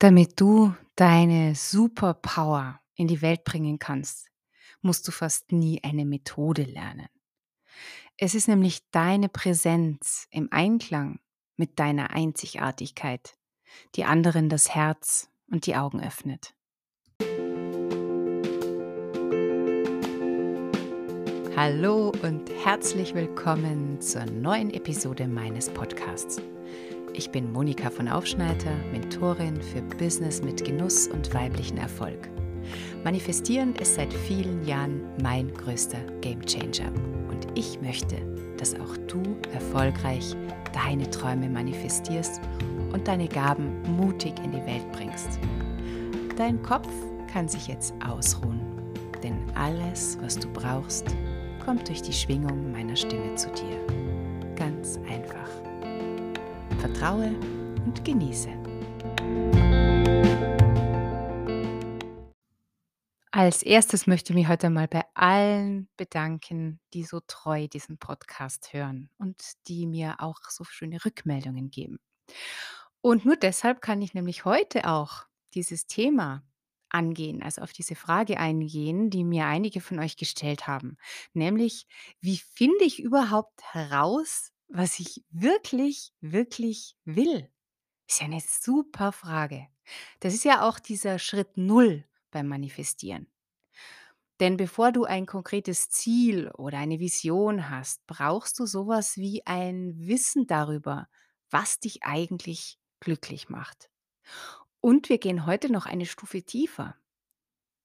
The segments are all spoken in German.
Damit du deine Superpower in die Welt bringen kannst, musst du fast nie eine Methode lernen. Es ist nämlich deine Präsenz im Einklang mit deiner Einzigartigkeit, die anderen das Herz und die Augen öffnet. Hallo und herzlich willkommen zur neuen Episode meines Podcasts. Ich bin Monika von Aufschneider, Mentorin für Business mit Genuss und weiblichen Erfolg. Manifestieren ist seit vielen Jahren mein größter Gamechanger und ich möchte, dass auch du erfolgreich deine Träume manifestierst und deine Gaben mutig in die Welt bringst. Dein Kopf kann sich jetzt ausruhen, denn alles, was du brauchst, kommt durch die Schwingung meiner Stimme zu dir. Ganz einfach. Vertraue und genieße. Als erstes möchte ich mich heute mal bei allen bedanken, die so treu diesen Podcast hören und die mir auch so schöne Rückmeldungen geben. Und nur deshalb kann ich nämlich heute auch dieses Thema angehen, also auf diese Frage eingehen, die mir einige von euch gestellt haben, nämlich wie finde ich überhaupt heraus, was ich wirklich, wirklich will? Ist ja eine super Frage. Das ist ja auch dieser Schritt Null beim Manifestieren. Denn bevor du ein konkretes Ziel oder eine Vision hast, brauchst du sowas wie ein Wissen darüber, was dich eigentlich glücklich macht. Und wir gehen heute noch eine Stufe tiefer.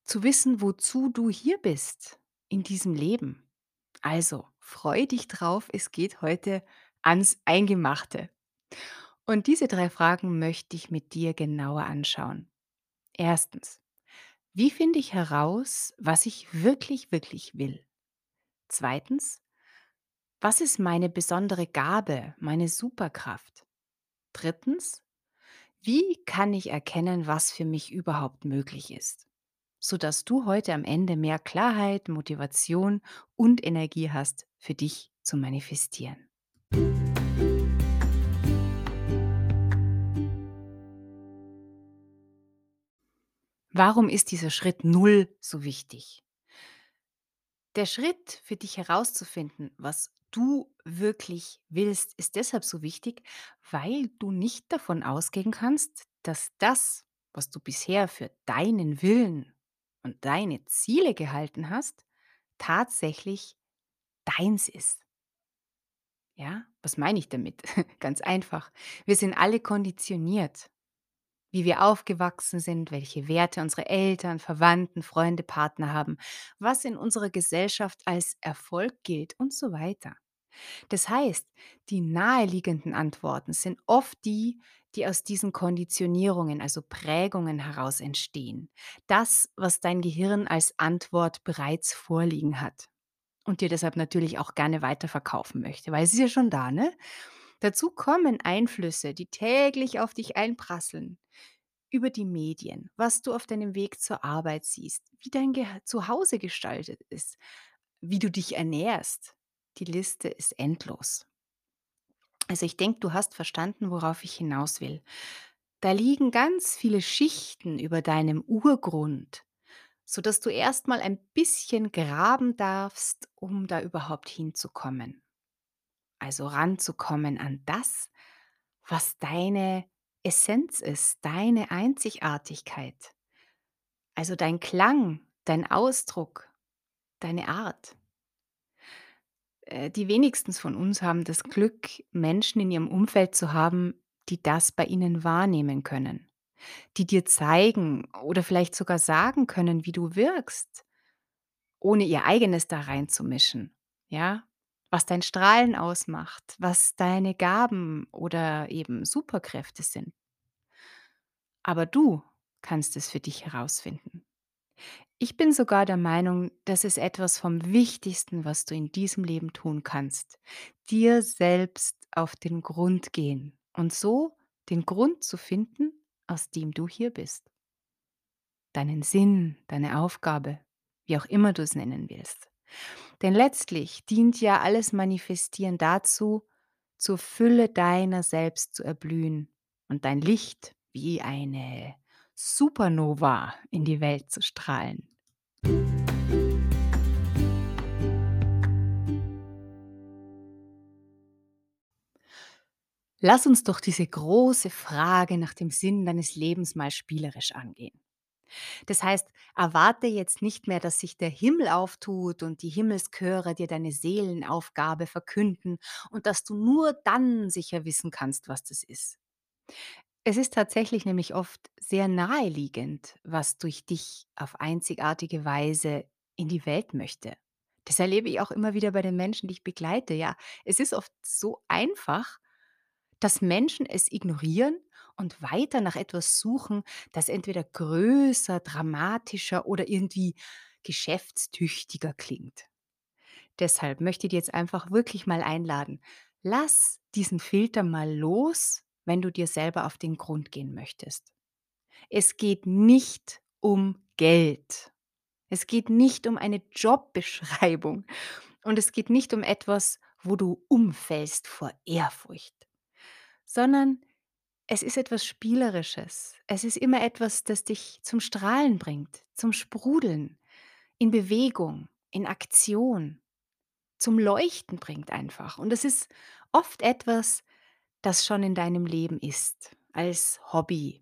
Zu wissen, wozu du hier bist in diesem Leben. Also, freu dich drauf, es geht heute ans Eingemachte. Und diese drei Fragen möchte ich mit dir genauer anschauen. Erstens, wie finde ich heraus, was ich wirklich, wirklich will? Zweitens, was ist meine besondere Gabe, meine Superkraft? Drittens, wie kann ich erkennen, was für mich überhaupt möglich ist? Sodass du heute am Ende mehr Klarheit, Motivation und Energie hast, für dich zu manifestieren. Warum ist dieser Schritt Null so wichtig? Der Schritt für dich herauszufinden, was du wirklich willst, ist deshalb so wichtig, weil du nicht davon ausgehen kannst, dass das, was du bisher für deinen Willen und deine Ziele gehalten hast, tatsächlich deins ist. Ja, was meine ich damit? Ganz einfach. Wir sind alle konditioniert wie wir aufgewachsen sind, welche Werte unsere Eltern, Verwandten, Freunde, Partner haben, was in unserer Gesellschaft als Erfolg gilt und so weiter. Das heißt, die naheliegenden Antworten sind oft die, die aus diesen Konditionierungen, also Prägungen heraus entstehen. Das, was dein Gehirn als Antwort bereits vorliegen hat und dir deshalb natürlich auch gerne weiterverkaufen möchte, weil es ist ja schon da, ne? Dazu kommen Einflüsse, die täglich auf dich einprasseln. Über die Medien, was du auf deinem Weg zur Arbeit siehst, wie dein Ge Zuhause gestaltet ist, wie du dich ernährst. Die Liste ist endlos. Also ich denke, du hast verstanden, worauf ich hinaus will. Da liegen ganz viele Schichten über deinem Urgrund, sodass du erstmal ein bisschen graben darfst, um da überhaupt hinzukommen also ranzukommen an das, was deine Essenz ist, deine Einzigartigkeit. Also dein Klang, dein Ausdruck, deine Art. Äh, die wenigsten von uns haben das Glück, Menschen in ihrem Umfeld zu haben, die das bei ihnen wahrnehmen können, die dir zeigen oder vielleicht sogar sagen können, wie du wirkst, ohne ihr eigenes da reinzumischen. Ja, was dein Strahlen ausmacht, was deine Gaben oder eben Superkräfte sind. Aber du kannst es für dich herausfinden. Ich bin sogar der Meinung, das ist etwas vom Wichtigsten, was du in diesem Leben tun kannst. Dir selbst auf den Grund gehen und so den Grund zu finden, aus dem du hier bist. Deinen Sinn, deine Aufgabe, wie auch immer du es nennen willst. Denn letztlich dient ja alles Manifestieren dazu, zur Fülle deiner selbst zu erblühen und dein Licht wie eine Supernova in die Welt zu strahlen. Lass uns doch diese große Frage nach dem Sinn deines Lebens mal spielerisch angehen. Das heißt, erwarte jetzt nicht mehr, dass sich der Himmel auftut und die Himmelschöre dir deine Seelenaufgabe verkünden und dass du nur dann sicher wissen kannst, was das ist. Es ist tatsächlich nämlich oft sehr naheliegend, was durch dich auf einzigartige Weise in die Welt möchte. Das erlebe ich auch immer wieder bei den Menschen, die ich begleite. Ja, es ist oft so einfach, dass Menschen es ignorieren und weiter nach etwas suchen, das entweder größer, dramatischer oder irgendwie geschäftstüchtiger klingt. Deshalb möchte ich dir jetzt einfach wirklich mal einladen. Lass diesen Filter mal los, wenn du dir selber auf den Grund gehen möchtest. Es geht nicht um Geld. Es geht nicht um eine Jobbeschreibung und es geht nicht um etwas, wo du umfällst vor Ehrfurcht, sondern es ist etwas Spielerisches. Es ist immer etwas, das dich zum Strahlen bringt, zum Sprudeln, in Bewegung, in Aktion, zum Leuchten bringt einfach. Und es ist oft etwas, das schon in deinem Leben ist, als Hobby,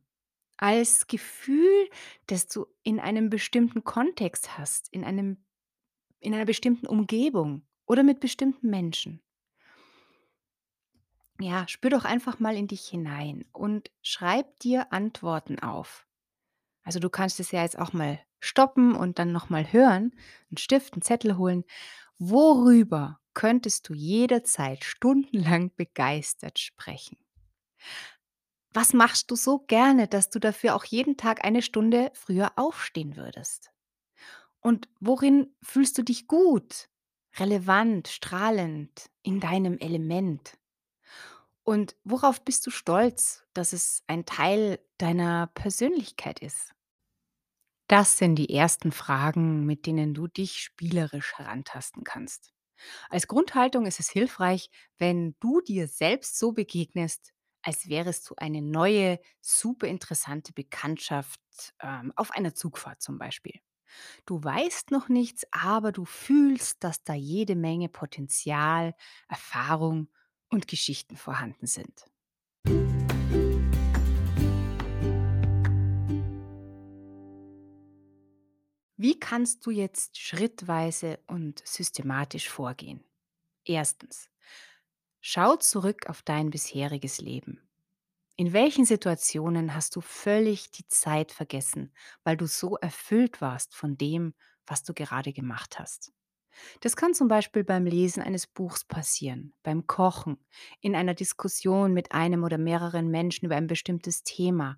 als Gefühl, das du in einem bestimmten Kontext hast, in einem in einer bestimmten Umgebung oder mit bestimmten Menschen. Ja, spür doch einfach mal in dich hinein und schreib dir Antworten auf. Also du kannst es ja jetzt auch mal stoppen und dann noch mal hören, einen Stift, einen Zettel holen. Worüber könntest du jederzeit stundenlang begeistert sprechen? Was machst du so gerne, dass du dafür auch jeden Tag eine Stunde früher aufstehen würdest? Und worin fühlst du dich gut, relevant, strahlend, in deinem Element? Und worauf bist du stolz, dass es ein Teil deiner Persönlichkeit ist? Das sind die ersten Fragen, mit denen du dich spielerisch herantasten kannst. Als Grundhaltung ist es hilfreich, wenn du dir selbst so begegnest, als wärest du eine neue, super interessante Bekanntschaft ähm, auf einer Zugfahrt zum Beispiel. Du weißt noch nichts, aber du fühlst, dass da jede Menge Potenzial, Erfahrung und Geschichten vorhanden sind. Wie kannst du jetzt schrittweise und systematisch vorgehen? Erstens, schau zurück auf dein bisheriges Leben. In welchen Situationen hast du völlig die Zeit vergessen, weil du so erfüllt warst von dem, was du gerade gemacht hast? Das kann zum Beispiel beim Lesen eines Buchs passieren, beim Kochen, in einer Diskussion mit einem oder mehreren Menschen über ein bestimmtes Thema,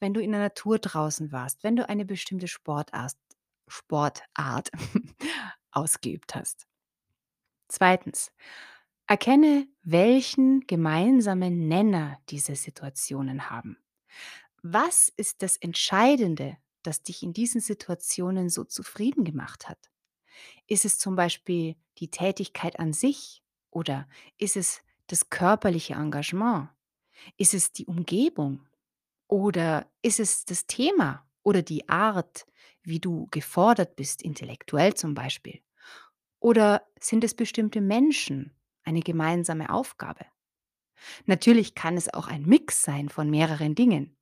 wenn du in der Natur draußen warst, wenn du eine bestimmte Sportart, Sportart ausgeübt hast. Zweitens, erkenne, welchen gemeinsamen Nenner diese Situationen haben. Was ist das Entscheidende, das dich in diesen Situationen so zufrieden gemacht hat? Ist es zum Beispiel die Tätigkeit an sich oder ist es das körperliche Engagement? Ist es die Umgebung oder ist es das Thema oder die Art, wie du gefordert bist, intellektuell zum Beispiel? Oder sind es bestimmte Menschen, eine gemeinsame Aufgabe? Natürlich kann es auch ein Mix sein von mehreren Dingen.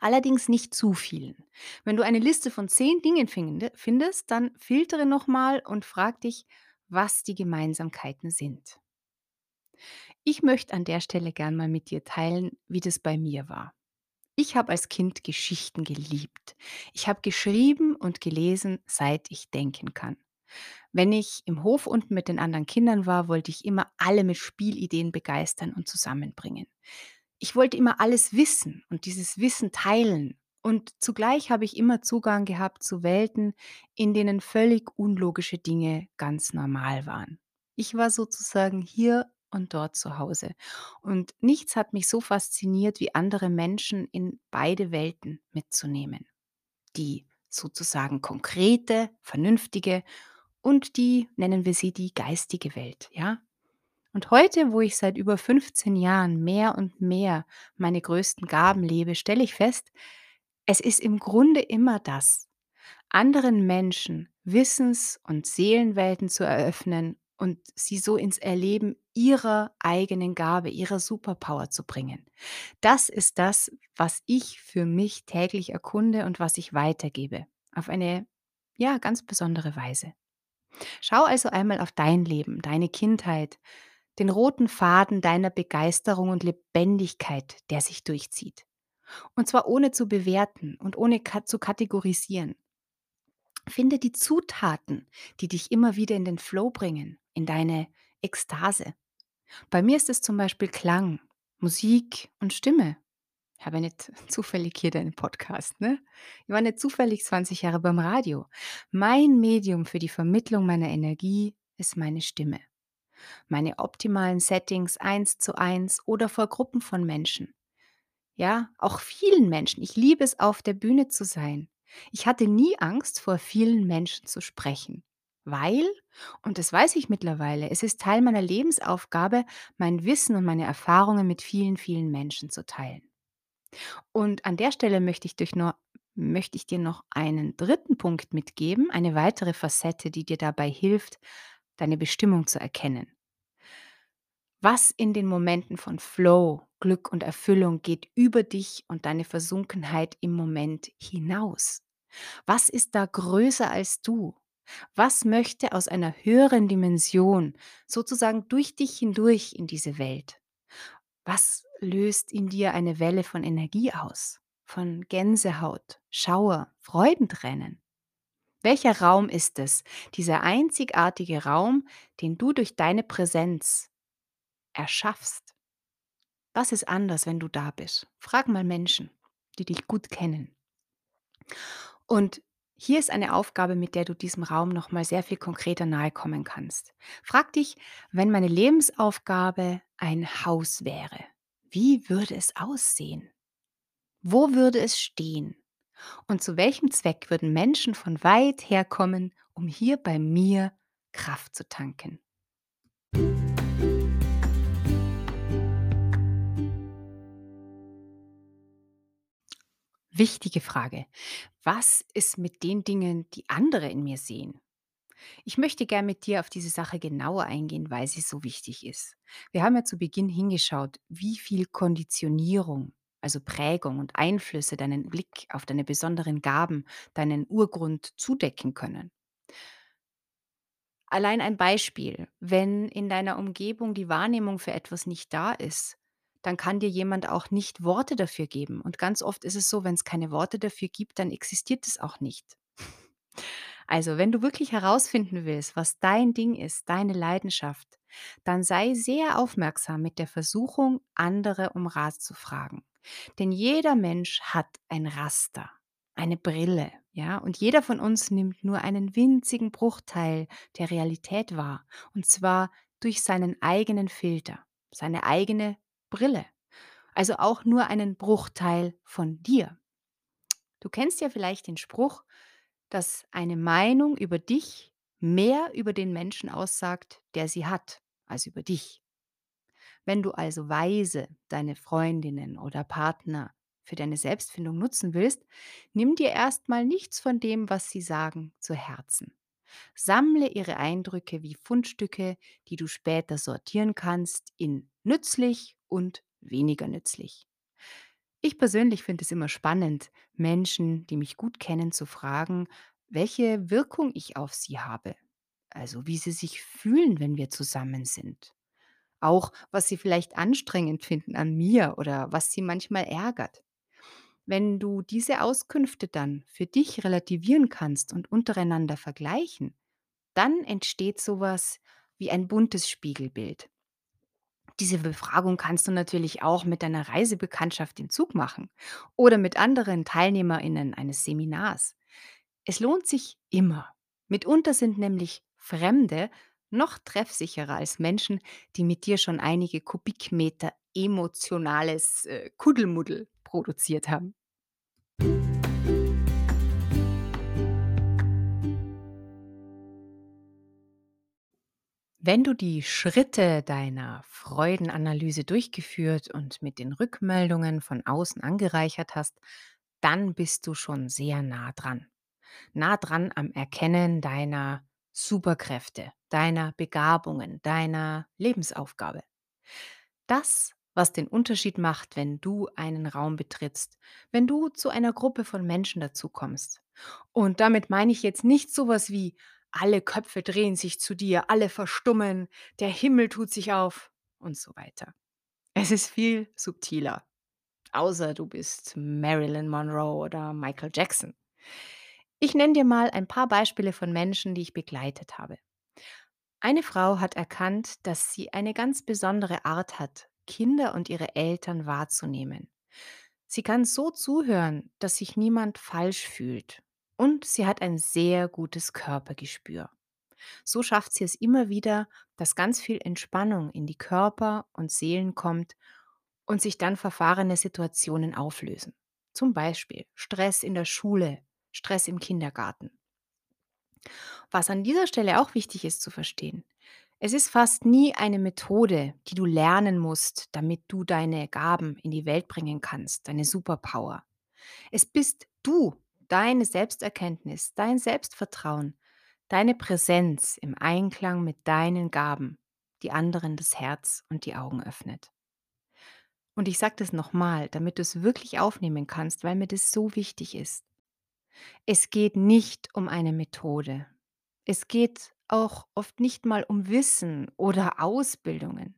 Allerdings nicht zu vielen. Wenn du eine Liste von zehn Dingen finde- findest, dann filtere nochmal und frag dich, was die Gemeinsamkeiten sind. Ich möchte an der Stelle gern mal mit dir teilen, wie das bei mir war. Ich habe als Kind Geschichten geliebt. Ich habe geschrieben und gelesen, seit ich denken kann. Wenn ich im Hof unten mit den anderen Kindern war, wollte ich immer alle mit Spielideen begeistern und zusammenbringen. Ich wollte immer alles wissen und dieses Wissen teilen. Und zugleich habe ich immer Zugang gehabt zu Welten, in denen völlig unlogische Dinge ganz normal waren. Ich war sozusagen hier und dort zu Hause. Und nichts hat mich so fasziniert, wie andere Menschen in beide Welten mitzunehmen. Die sozusagen konkrete, vernünftige und die, nennen wir sie, die geistige Welt, ja? Und heute, wo ich seit über 15 Jahren mehr und mehr meine größten Gaben lebe, stelle ich fest, Es ist im Grunde immer das, anderen Menschen Wissens- und Seelenwelten zu eröffnen und sie so ins Erleben ihrer eigenen Gabe, ihrer Superpower zu bringen. Das ist das, was ich für mich täglich erkunde und was ich weitergebe. Auf eine, ja, ganz besondere Weise. Schau also einmal auf dein Leben, deine Kindheit, den roten Faden deiner Begeisterung und Lebendigkeit, der sich durchzieht. Und zwar ohne zu bewerten und ohne zu kategorisieren. Finde die Zutaten, die dich immer wieder in den Flow bringen, in deine Ekstase. Bei mir ist es zum Beispiel Klang, Musik und Stimme. Ich habe nicht zufällig hier deinen Podcast, ne? Ich war nicht zufällig 20 Jahre beim Radio. Mein Medium für die Vermittlung meiner Energie ist meine Stimme. Meine optimalen Settings eins zu eins oder vor Gruppen von Menschen. Ja, auch vielen Menschen. Ich liebe es, auf der Bühne zu sein. Ich hatte nie Angst, vor vielen Menschen zu sprechen, weil, und das weiß ich mittlerweile, es ist Teil meiner Lebensaufgabe, mein Wissen und meine Erfahrungen mit vielen, vielen Menschen zu teilen. Und an der Stelle möchte ich, noch, möchte ich dir noch einen dritten Punkt mitgeben, eine weitere Facette, die dir dabei hilft, deine Bestimmung zu erkennen. Was in den Momenten von Flow, Glück und Erfüllung geht über dich und deine Versunkenheit im Moment hinaus? Was ist da größer als du? Was möchte aus einer höheren Dimension sozusagen durch dich hindurch in diese Welt? Was löst in dir eine Welle von Energie aus? Von Gänsehaut, Schauer, Freudentränen? Welcher Raum ist es, dieser einzigartige Raum, den du durch deine Präsenz erschaffst? Was ist anders, wenn du da bist? Frag mal Menschen, die dich gut kennen. Und hier ist eine Aufgabe, mit der du diesem Raum noch mal sehr viel konkreter nahe kommen kannst. Frag dich, wenn meine Lebensaufgabe ein Haus wäre, wie würde es aussehen? Wo würde es stehen? Und zu welchem Zweck würden Menschen von weit her kommen, um hier bei mir Kraft zu tanken? Wichtige Frage. Was ist mit den Dingen, die andere in mir sehen? Ich möchte gern mit dir auf diese Sache genauer eingehen, weil sie so wichtig ist. Wir haben ja zu Beginn hingeschaut, wie viel Konditionierung, also Prägung und Einflüsse deinen Blick auf deine besonderen Gaben, deinen Urgrund zudecken können. Allein ein Beispiel, wenn in deiner Umgebung die Wahrnehmung für etwas nicht da ist, dann kann dir jemand auch nicht Worte dafür geben. Und ganz oft ist es so, wenn es keine Worte dafür gibt, dann existiert es auch nicht. Also, wenn du wirklich herausfinden willst, was dein Ding ist, deine Leidenschaft, dann sei sehr aufmerksam mit der Versuchung, andere um Rat zu fragen. Denn jeder Mensch hat ein Raster, eine Brille, ja, und jeder von uns nimmt nur einen winzigen Bruchteil der Realität wahr, und zwar durch seinen eigenen Filter, seine eigene Brille. Also auch nur einen Bruchteil von dir. Du kennst ja vielleicht den Spruch, dass eine Meinung über dich mehr über den Menschen aussagt, der sie hat, als über dich. Wenn du also weise deine Freundinnen oder Partner für deine Selbstfindung nutzen willst, nimm dir erstmal nichts von dem, was sie sagen, zu Herzen. Sammle ihre Eindrücke wie Fundstücke, die du später sortieren kannst in nützlich und weniger nützlich. Ich persönlich finde es immer spannend, Menschen, die mich gut kennen, zu fragen, welche Wirkung ich auf sie habe. Also wie sie sich fühlen, wenn wir zusammen sind. Auch was sie vielleicht anstrengend finden an mir oder was sie manchmal ärgert. Wenn du diese Auskünfte dann für dich relativieren kannst und untereinander vergleichen, dann entsteht sowas wie ein buntes Spiegelbild. Diese Befragung kannst du natürlich auch mit deiner Reisebekanntschaft im Zug machen oder mit anderen TeilnehmerInnen eines Seminars. Es lohnt sich immer. Mitunter sind nämlich Fremde noch treffsicherer als Menschen, die mit dir schon einige Kubikmeter emotionales äh, Kuddelmuddel produziert haben. Wenn du die Schritte deiner Freudenanalyse durchgeführt und mit den Rückmeldungen von außen angereichert hast, dann bist du schon sehr nah dran. Nah dran am Erkennen deiner Superkräfte, deiner Begabungen, deiner Lebensaufgabe. Das, was den Unterschied macht, wenn du einen Raum betrittst, wenn du zu einer Gruppe von Menschen dazukommst. Und damit meine ich jetzt nicht sowas wie alle Köpfe drehen sich zu dir, alle verstummen, der Himmel tut sich auf und so weiter. Es ist viel subtiler, außer du bist Marilyn Monroe oder Michael Jackson. Ich nenne dir mal ein paar Beispiele von Menschen, die ich begleitet habe. Eine Frau hat erkannt, dass sie eine ganz besondere Art hat, Kinder und ihre Eltern wahrzunehmen. Sie kann so zuhören, dass sich niemand falsch fühlt. Und sie hat ein sehr gutes Körpergespür. So schafft sie es immer wieder, dass ganz viel Entspannung in die Körper und Seelen kommt und sich dann verfahrene Situationen auflösen. Zum Beispiel Stress in der Schule, Stress im Kindergarten. Was an dieser Stelle auch wichtig ist zu verstehen. Es ist fast nie eine Methode, die du lernen musst, damit du deine Gaben in die Welt bringen kannst, deine Superpower. Es bist du, deine Selbsterkenntnis, dein Selbstvertrauen, deine Präsenz im Einklang mit deinen Gaben, die anderen das Herz und die Augen öffnet. Und ich sage das nochmal, damit du es wirklich aufnehmen kannst, weil mir das so wichtig ist. Es geht nicht um eine Methode. Es geht auch oft nicht mal um Wissen oder Ausbildungen.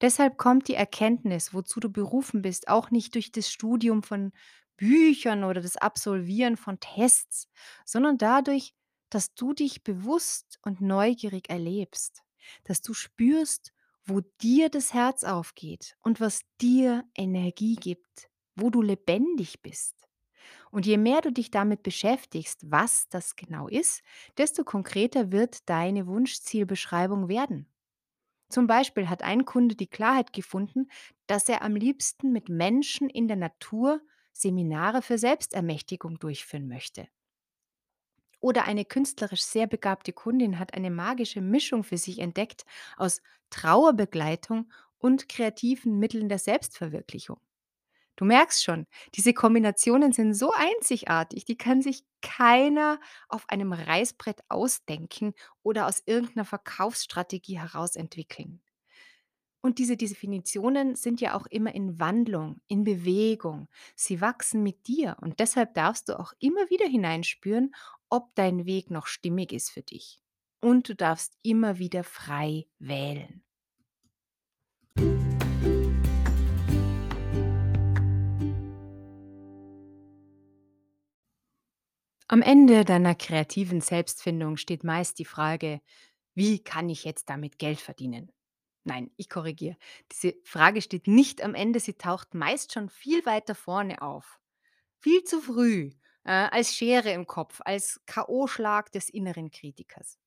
Deshalb kommt die Erkenntnis, wozu du berufen bist, auch nicht durch das Studium von Büchern oder das Absolvieren von Tests, sondern dadurch, dass du dich bewusst und neugierig erlebst, dass du spürst, wo dir das Herz aufgeht und was dir Energie gibt, wo du lebendig bist. Und je mehr du dich damit beschäftigst, was das genau ist, desto konkreter wird deine Wunschzielbeschreibung werden. Zum Beispiel hat ein Kunde die Klarheit gefunden, dass er am liebsten mit Menschen in der Natur Seminare für Selbstermächtigung durchführen möchte. Oder eine künstlerisch sehr begabte Kundin hat eine magische Mischung für sich entdeckt aus Trauerbegleitung und kreativen Mitteln der Selbstverwirklichung. Du merkst schon, diese Kombinationen sind so einzigartig, die kann sich keiner auf einem Reißbrett ausdenken oder aus irgendeiner Verkaufsstrategie heraus entwickeln. Und diese Definitionen sind ja auch immer in Wandlung, in Bewegung. Sie wachsen mit dir und deshalb darfst du auch immer wieder hineinspüren, ob dein Weg noch stimmig ist für dich. Und du darfst immer wieder frei wählen. Am Ende deiner kreativen Selbstfindung steht meist die Frage, wie kann ich jetzt damit Geld verdienen? Nein, ich korrigiere. Diese Frage steht nicht am Ende, sie taucht meist schon viel weiter vorne auf. Viel zu früh, äh, als Schere im Kopf, als KO-Schlag des inneren Kritikers.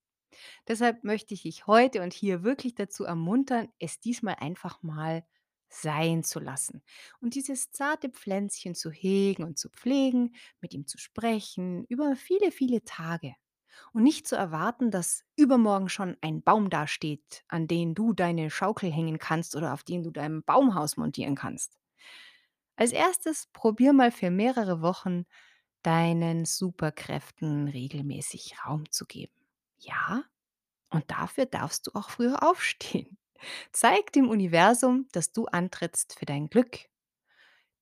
Deshalb möchte ich dich heute und hier wirklich dazu ermuntern, es diesmal einfach mal sein zu lassen und dieses zarte Pflänzchen zu hegen und zu pflegen, mit ihm zu sprechen, über viele, viele Tage. Und nicht zu erwarten, dass übermorgen schon ein Baum dasteht, an den du deine Schaukel hängen kannst oder auf den du dein Baumhaus montieren kannst. Als erstes probier mal für mehrere Wochen deinen Superkräften regelmäßig Raum zu geben. Ja, und dafür darfst du auch früher aufstehen. Zeig dem Universum, dass du antrittst für dein Glück.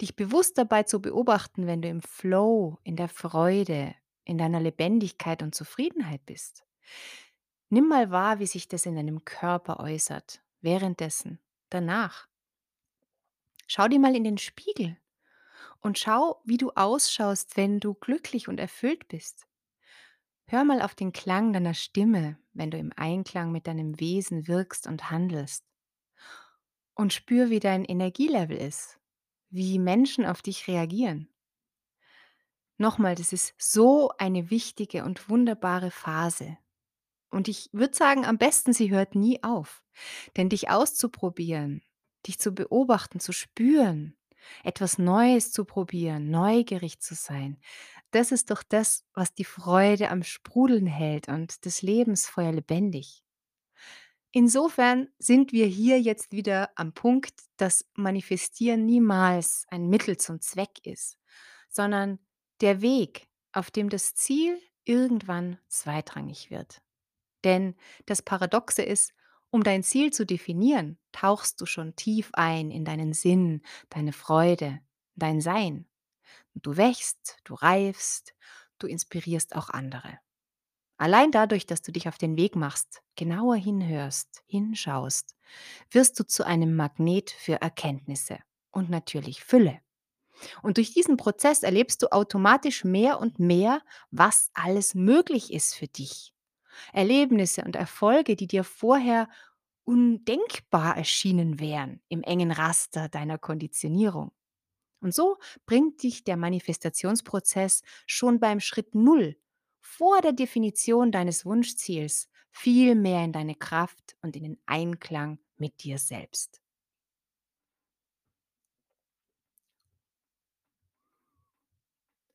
Dich bewusst dabei zu beobachten, wenn du im Flow, in der Freude, in deiner Lebendigkeit und Zufriedenheit bist. Nimm mal wahr, wie sich das in deinem Körper äußert, währenddessen, danach. Schau dir mal in den Spiegel und schau, wie du ausschaust, wenn du glücklich und erfüllt bist. Hör mal auf den Klang deiner Stimme, wenn du im Einklang mit deinem Wesen wirkst und handelst. Und spür, wie dein Energielevel ist, wie Menschen auf dich reagieren. Nochmal, das ist so eine wichtige und wunderbare Phase. Und ich würde sagen, am besten, sie hört nie auf. Denn dich auszuprobieren, dich zu beobachten, zu spüren, etwas Neues zu probieren, neugierig zu sein, das ist doch das, was die Freude am Sprudeln hält und das Lebensfeuer lebendig. Insofern sind wir hier jetzt wieder am Punkt, dass Manifestieren niemals ein Mittel zum Zweck ist, sondern der Weg, auf dem das Ziel irgendwann zweitrangig wird. Denn das Paradoxe ist, um dein Ziel zu definieren, tauchst du schon tief ein in deinen Sinn, deine Freude, dein Sein. Du wächst, du reifst, du inspirierst auch andere. Allein dadurch, dass du dich auf den Weg machst, genauer hinhörst, hinschaust, wirst du zu einem Magnet für Erkenntnisse und natürlich Fülle. Und durch diesen Prozess erlebst du automatisch mehr und mehr, was alles möglich ist für dich. Erlebnisse und Erfolge, die dir vorher undenkbar erschienen wären im engen Raster deiner Konditionierung. Und so bringt dich der Manifestationsprozess schon beim Schritt Null, vor der Definition deines Wunschziels, viel mehr in deine Kraft und in den Einklang mit dir selbst.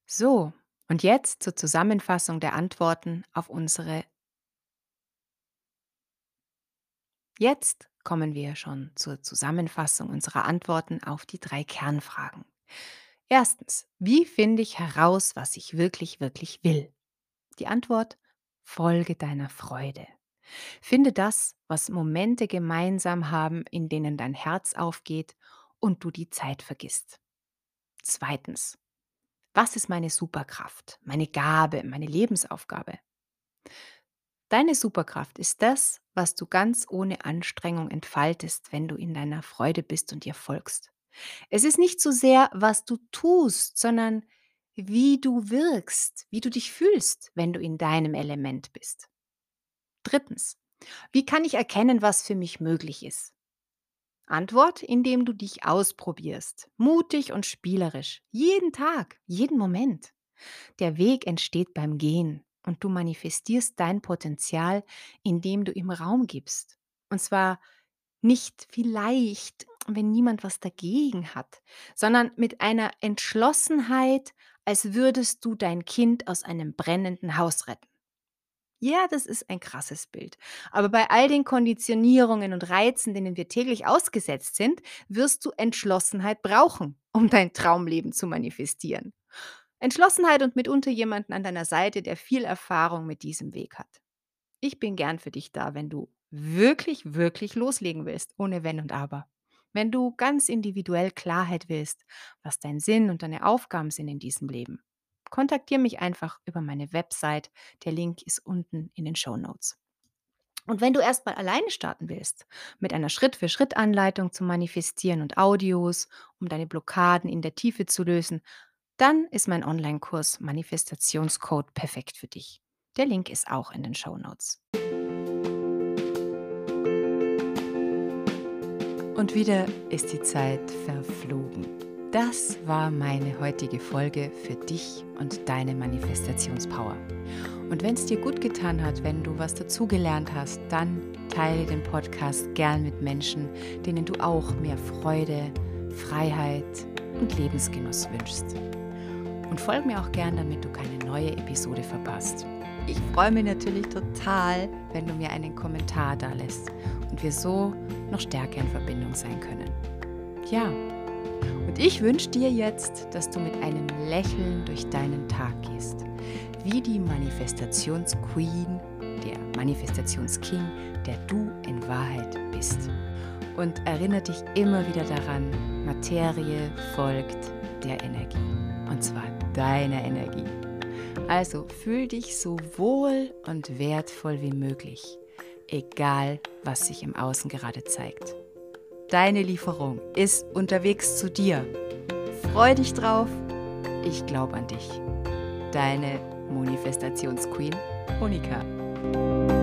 So, und jetzt zur Zusammenfassung der Antworten auf unsere Jetzt kommen wir schon zur Zusammenfassung unserer Antworten auf die drei Kernfragen. Erstens, wie finde ich heraus, was ich wirklich, wirklich will? Die Antwort, folge deiner Freude. Finde das, was Momente gemeinsam haben, in denen dein Herz aufgeht und du die Zeit vergisst. Zweitens, was ist meine Superkraft, meine Gabe, meine Lebensaufgabe? Deine Superkraft ist das, was du ganz ohne Anstrengung entfaltest, wenn du in deiner Freude bist und ihr folgst. Es ist nicht so sehr, was du tust, sondern wie du wirkst, wie du dich fühlst, wenn du in deinem Element bist. Drittens, wie kann ich erkennen, was für mich möglich ist? Antwort, indem du dich ausprobierst, mutig und spielerisch, jeden Tag, jeden Moment. Der Weg entsteht beim Gehen und du manifestierst dein Potenzial, indem du ihm Raum gibst. Und zwar nicht vielleicht, wenn niemand was dagegen hat, sondern mit einer Entschlossenheit, als würdest du dein Kind aus einem brennenden Haus retten. Ja, das ist ein krasses Bild. Aber bei all den Konditionierungen und Reizen, denen wir täglich ausgesetzt sind, wirst du Entschlossenheit brauchen, um dein Traumleben zu manifestieren. Entschlossenheit und mitunter jemanden an deiner Seite, der viel Erfahrung mit diesem Weg hat. Ich bin gern für dich da, wenn du wirklich, wirklich loslegen willst, ohne Wenn und Aber. Wenn du ganz individuell Klarheit willst, was dein Sinn und deine Aufgaben sind in diesem Leben. Kontaktiere mich einfach über meine Website. Der Link ist unten in den Show Notes. Und wenn du erstmal alleine starten willst, mit einer Schritt-für-Schritt-Anleitung zum Manifestieren und Audios, um deine Blockaden in der Tiefe zu lösen, dann ist mein Online-Kurs Manifestationscode perfekt für dich. Der Link ist auch in den Show Notes. Und wieder ist die Zeit verflogen. Das war meine heutige Folge für dich und deine Manifestationspower. Und wenn es dir gut getan hat, wenn du was dazugelernt hast, dann teile den Podcast gern mit Menschen, denen du auch mehr Freude, Freiheit und Lebensgenuss wünschst. Und folge mir auch gern, damit du keine neue Episode verpasst. Ich freue mich natürlich total, wenn du mir einen Kommentar da lässt und wir so noch stärker in Verbindung sein können. Ja, und ich wünsche dir jetzt, dass du mit einem Lächeln durch deinen Tag gehst, wie die Manifestationsqueen, der Manifestationsking, der du in Wahrheit bist. Und erinnere dich immer wieder daran, Materie folgt der Energie. Und zwar deiner Energie. Also fühl dich so wohl und wertvoll wie möglich, egal was sich im Außen gerade zeigt. Deine Lieferung ist unterwegs zu dir. Freu dich drauf. Ich glaube an dich. Deine Manifestationsqueen Monika.